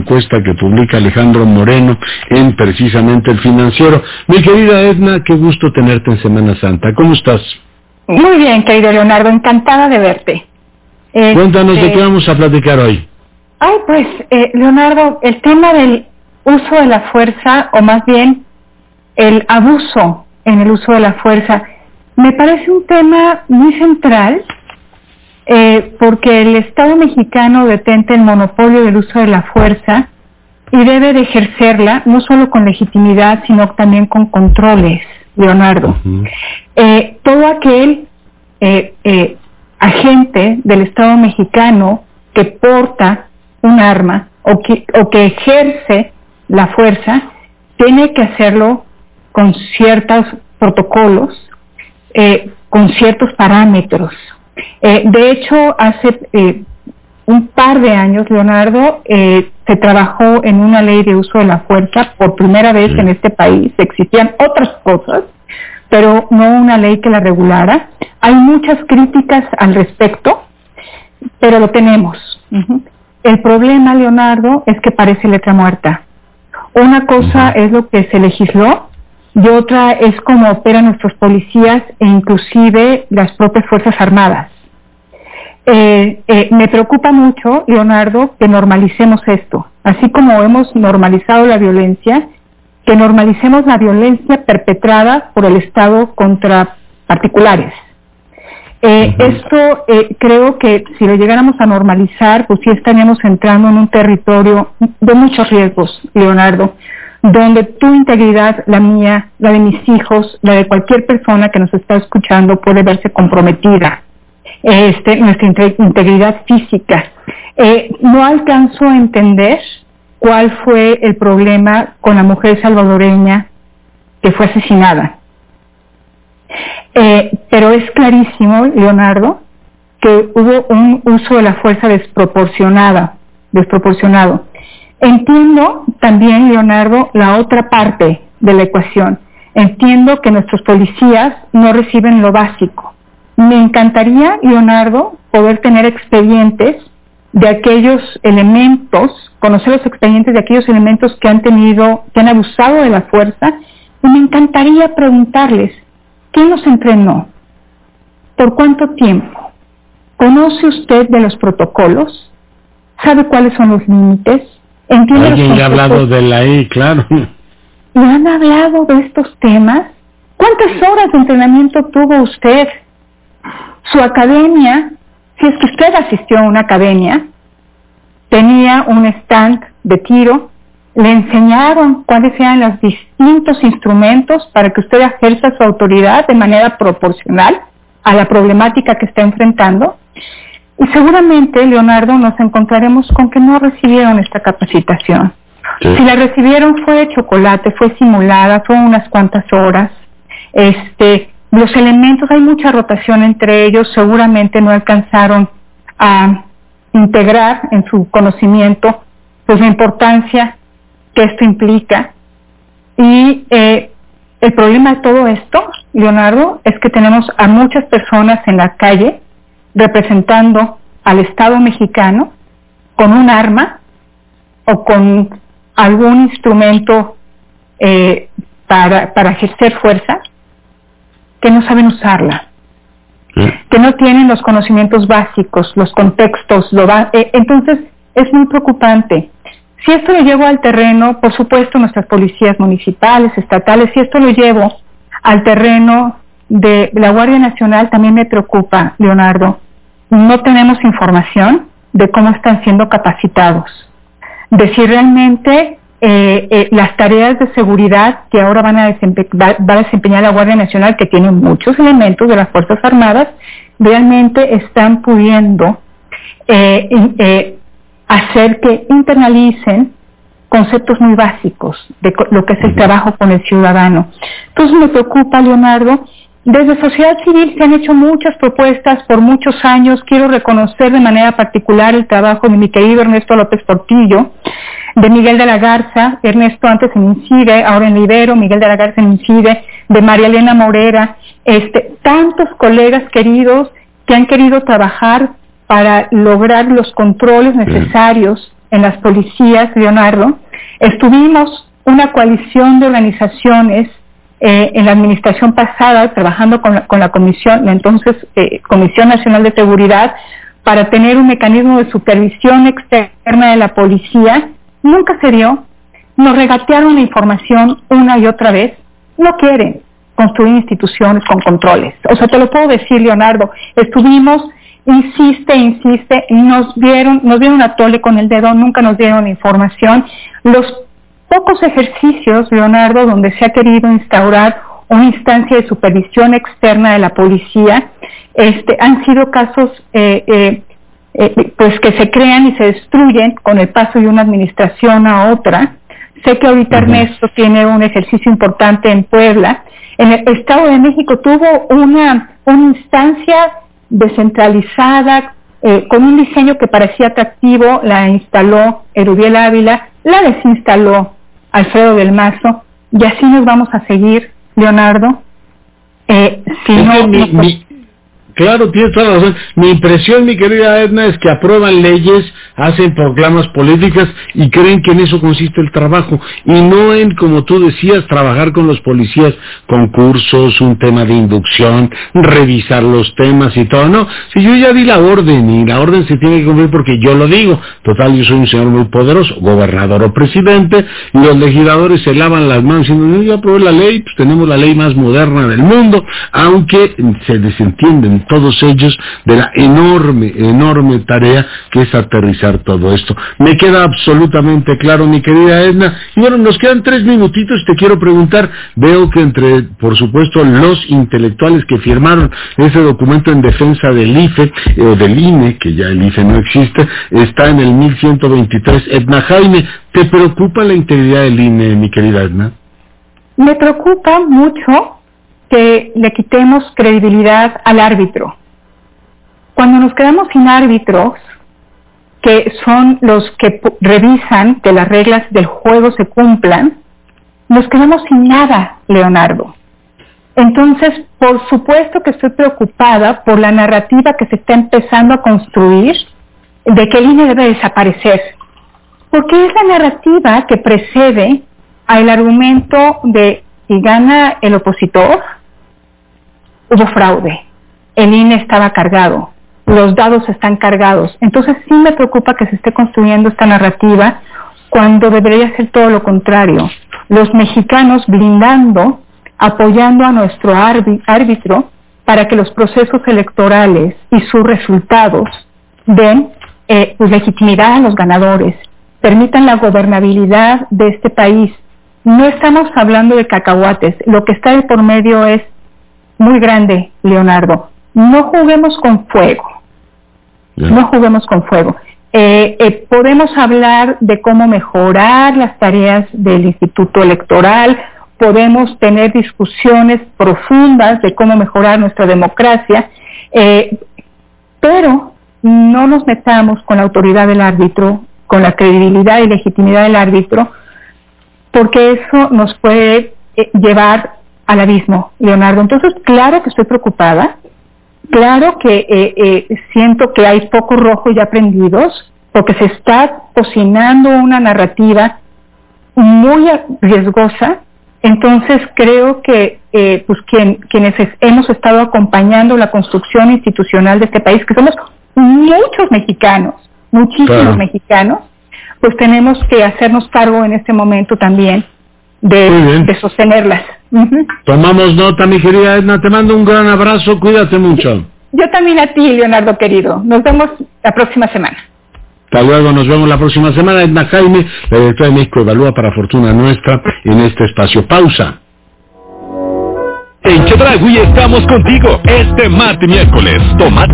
encuesta que publica Alejandro Moreno en precisamente el financiero. Mi querida Edna, qué gusto tenerte en Semana Santa. ¿Cómo estás? Muy bien, querido Leonardo, encantada de verte. Cuéntanos de qué este, vamos a platicar hoy. Ay, pues, eh, Leonardo, el tema del uso de la fuerza, o más bien el abuso en el uso de la fuerza, me parece un tema muy central eh, porque el Estado mexicano detente el monopolio del uso de la fuerza y debe de ejercerla no solo con legitimidad, sino también con controles, Leonardo. Eh, todo aquel eh, agente del Estado mexicano que porta un arma o que, o que ejerce la fuerza, tiene que hacerlo con ciertos protocolos, con ciertos parámetros. Eh, de hecho, hace eh, un par de años, Leonardo, eh, se trabajó en una ley de uso de la fuerza por primera vez en este país. Existían otras cosas, pero no una ley que la regulara. Hay muchas críticas al respecto, pero lo tenemos. El problema, Leonardo, es que parece letra muerta. Una cosa es lo que se legisló y otra es cómo operan nuestros policías e inclusive las propias Fuerzas Armadas. Eh, eh, me preocupa mucho, Leonardo, que normalicemos esto, así como hemos normalizado la violencia, que normalicemos la violencia perpetrada por el Estado contra particulares. Eh, esto creo que si lo llegáramos a normalizar, pues sí estaríamos entrando en un territorio de muchos riesgos, Leonardo donde tu integridad, la mía, la de mis hijos, la de cualquier persona que nos está escuchando puede verse comprometida. Este, nuestra integridad física. Eh, no alcanzo a entender cuál fue el problema con la mujer salvadoreña que fue asesinada. Eh, pero es clarísimo, Leonardo, que hubo un uso de la fuerza desproporcionada, desproporcionado. Entiendo también, Leonardo, la otra parte de la ecuación. Entiendo que nuestros policías no reciben lo básico. Me encantaría, Leonardo, poder tener expedientes de aquellos elementos, conocer los expedientes de aquellos elementos que han tenido, que han abusado de la fuerza, y me encantaría preguntarles, ¿quién los entrenó? ¿Por cuánto tiempo? ¿Conoce usted de los protocolos? ¿Sabe cuáles son los límites? Alguien ya ha hablado de la I, claro. ¿Y han hablado de estos temas? ¿Cuántas horas de entrenamiento tuvo usted? Su academia, si es que usted asistió a una academia, tenía un stand de tiro, le enseñaron cuáles eran los distintos instrumentos para que usted ejerza su autoridad de manera proporcional a la problemática que está enfrentando. Y seguramente, Leonardo, nos encontraremos con que no recibieron esta capacitación. Si la recibieron fue de chocolate, fue simulada, fue unas cuantas horas. Este, los elementos, hay mucha rotación entre ellos, seguramente no alcanzaron a integrar en su conocimiento pues la importancia que esto implica. Y eh, el problema de todo esto, Leonardo, es que tenemos a muchas personas en la calle representando al Estado mexicano con un arma o con algún instrumento eh, para, para ejercer fuerza que no saben usarla, que no tienen los conocimientos básicos, los contextos. Lo eh, entonces, es muy preocupante. Si esto lo llevo al terreno, por supuesto, nuestras policías municipales, estatales, si esto lo llevo al terreno de la Guardia Nacional, también me preocupa, Leonardo, no tenemos información de cómo están siendo capacitados, de si realmente eh, eh, las tareas de seguridad que ahora van a va, a desempeñar la Guardia Nacional, que tiene muchos elementos de las Fuerzas Armadas, realmente están pudiendo eh, hacer que internalicen conceptos muy básicos de lo que es el trabajo con el ciudadano. Entonces me preocupa, Leonardo, desde sociedad civil se han hecho muchas propuestas por muchos años. Quiero reconocer de manera particular el trabajo de mi querido Ernesto López Portillo, de Miguel de la Garza, Ernesto antes en Incide, ahora en Libero, Miguel de la Garza en Incide, de María Elena Morera, este, tantos colegas queridos que han querido trabajar para lograr los controles necesarios en las policías, Leonardo, estuvimos una coalición de organizaciones eh, en la administración pasada trabajando con la, comisión, la entonces eh, Comisión Nacional de Seguridad, para tener un mecanismo de supervisión externa de la policía. Nunca se dio. Nos regatearon la información una y otra vez. No quieren construir instituciones con controles. O sea, te lo puedo decir, Leonardo. Estuvimos insiste, insiste, nos dieron, nos dieron a tole con el dedo, nunca nos dieron información. Los pocos ejercicios, Leonardo, donde se ha querido instaurar una instancia de supervisión externa de la policía, este, han sido casos eh, eh, eh, pues que se crean y se destruyen con el paso de una administración a otra. Sé que ahorita Ernesto tiene un ejercicio importante en Puebla. En el Estado de México tuvo una, una instancia descentralizada, eh, con un diseño que parecía atractivo, la instaló Erubiel Ávila, la desinstaló Alfredo del Mazo, y así nos vamos a seguir, Leonardo. Eh, si no, Claro, tienes toda la razón. Mi impresión, mi querida Edna, es que aprueban leyes, hacen proclamas políticas y creen que en eso consiste el trabajo. Y no en, como tú decías, trabajar con los policías, concursos, un tema de inducción, revisar los temas y todo. No, si yo ya di la orden y la orden se tiene que cumplir porque yo lo digo. Total, yo soy un señor muy poderoso, gobernador o presidente, y los legisladores se lavan las manos diciendo, no, yo aprobé la ley, pues tenemos la ley más moderna del mundo, aunque se desentienden todos ellos de la enorme, enorme tarea que es aterrizar todo esto. Me queda absolutamente claro, mi querida Edna. Y bueno, nos quedan tres minutitos, te quiero preguntar, veo que entre, por supuesto, los intelectuales que firmaron ese documento en defensa del IFE, eh, o del INE, que ya el IFE no existe, está en el 1123. Edna Jaime, ¿te preocupa la integridad del INE, mi querida Edna? Me preocupa mucho que le quitemos credibilidad al árbitro. Cuando nos quedamos sin árbitros, que son los que revisan que las reglas del juego se cumplan, nos quedamos sin nada, Leonardo. Entonces, por supuesto que estoy preocupada por la narrativa que se está empezando a construir de que el INE debe desaparecer, porque es la narrativa que precede al argumento de si gana el opositor, hubo fraude, el INE estaba cargado, los dados están cargados. Entonces sí me preocupa que se esté construyendo esta narrativa cuando debería ser todo lo contrario. Los mexicanos blindando, apoyando a nuestro árbitro para que los procesos electorales y sus resultados den eh, pues, legitimidad a los ganadores, permitan la gobernabilidad de este país. No estamos hablando de cacahuates, lo que está de por medio es muy grande, Leonardo. No juguemos con fuego. No juguemos con fuego. Eh, eh, podemos hablar de cómo mejorar las tareas del Instituto Electoral, podemos tener discusiones profundas de cómo mejorar nuestra democracia, eh, pero no nos metamos con la autoridad del árbitro, con la credibilidad y legitimidad del árbitro, porque eso nos puede llevar al abismo, Leonardo. Entonces, claro que estoy preocupada, claro que eh, eh, siento que hay pocos rojos ya prendidos, porque se está cocinando una narrativa muy riesgosa. Entonces, creo que eh, pues quienes hemos estado acompañando la construcción institucional de este país, que somos muchos mexicanos, muchísimos mexicanos, pues tenemos que hacernos cargo en este momento también de sostenerlas. Tomamos nota, mi querida Edna, te mando un gran abrazo, cuídate mucho. Yo también a ti, Leonardo querido. Nos vemos la próxima semana. Hasta luego, nos vemos la próxima semana. Edna Jaime, la directora de México Evalúa para Fortuna Nuestra en este espacio. Pausa. En Chedragui estamos contigo este martes miércoles. Tomate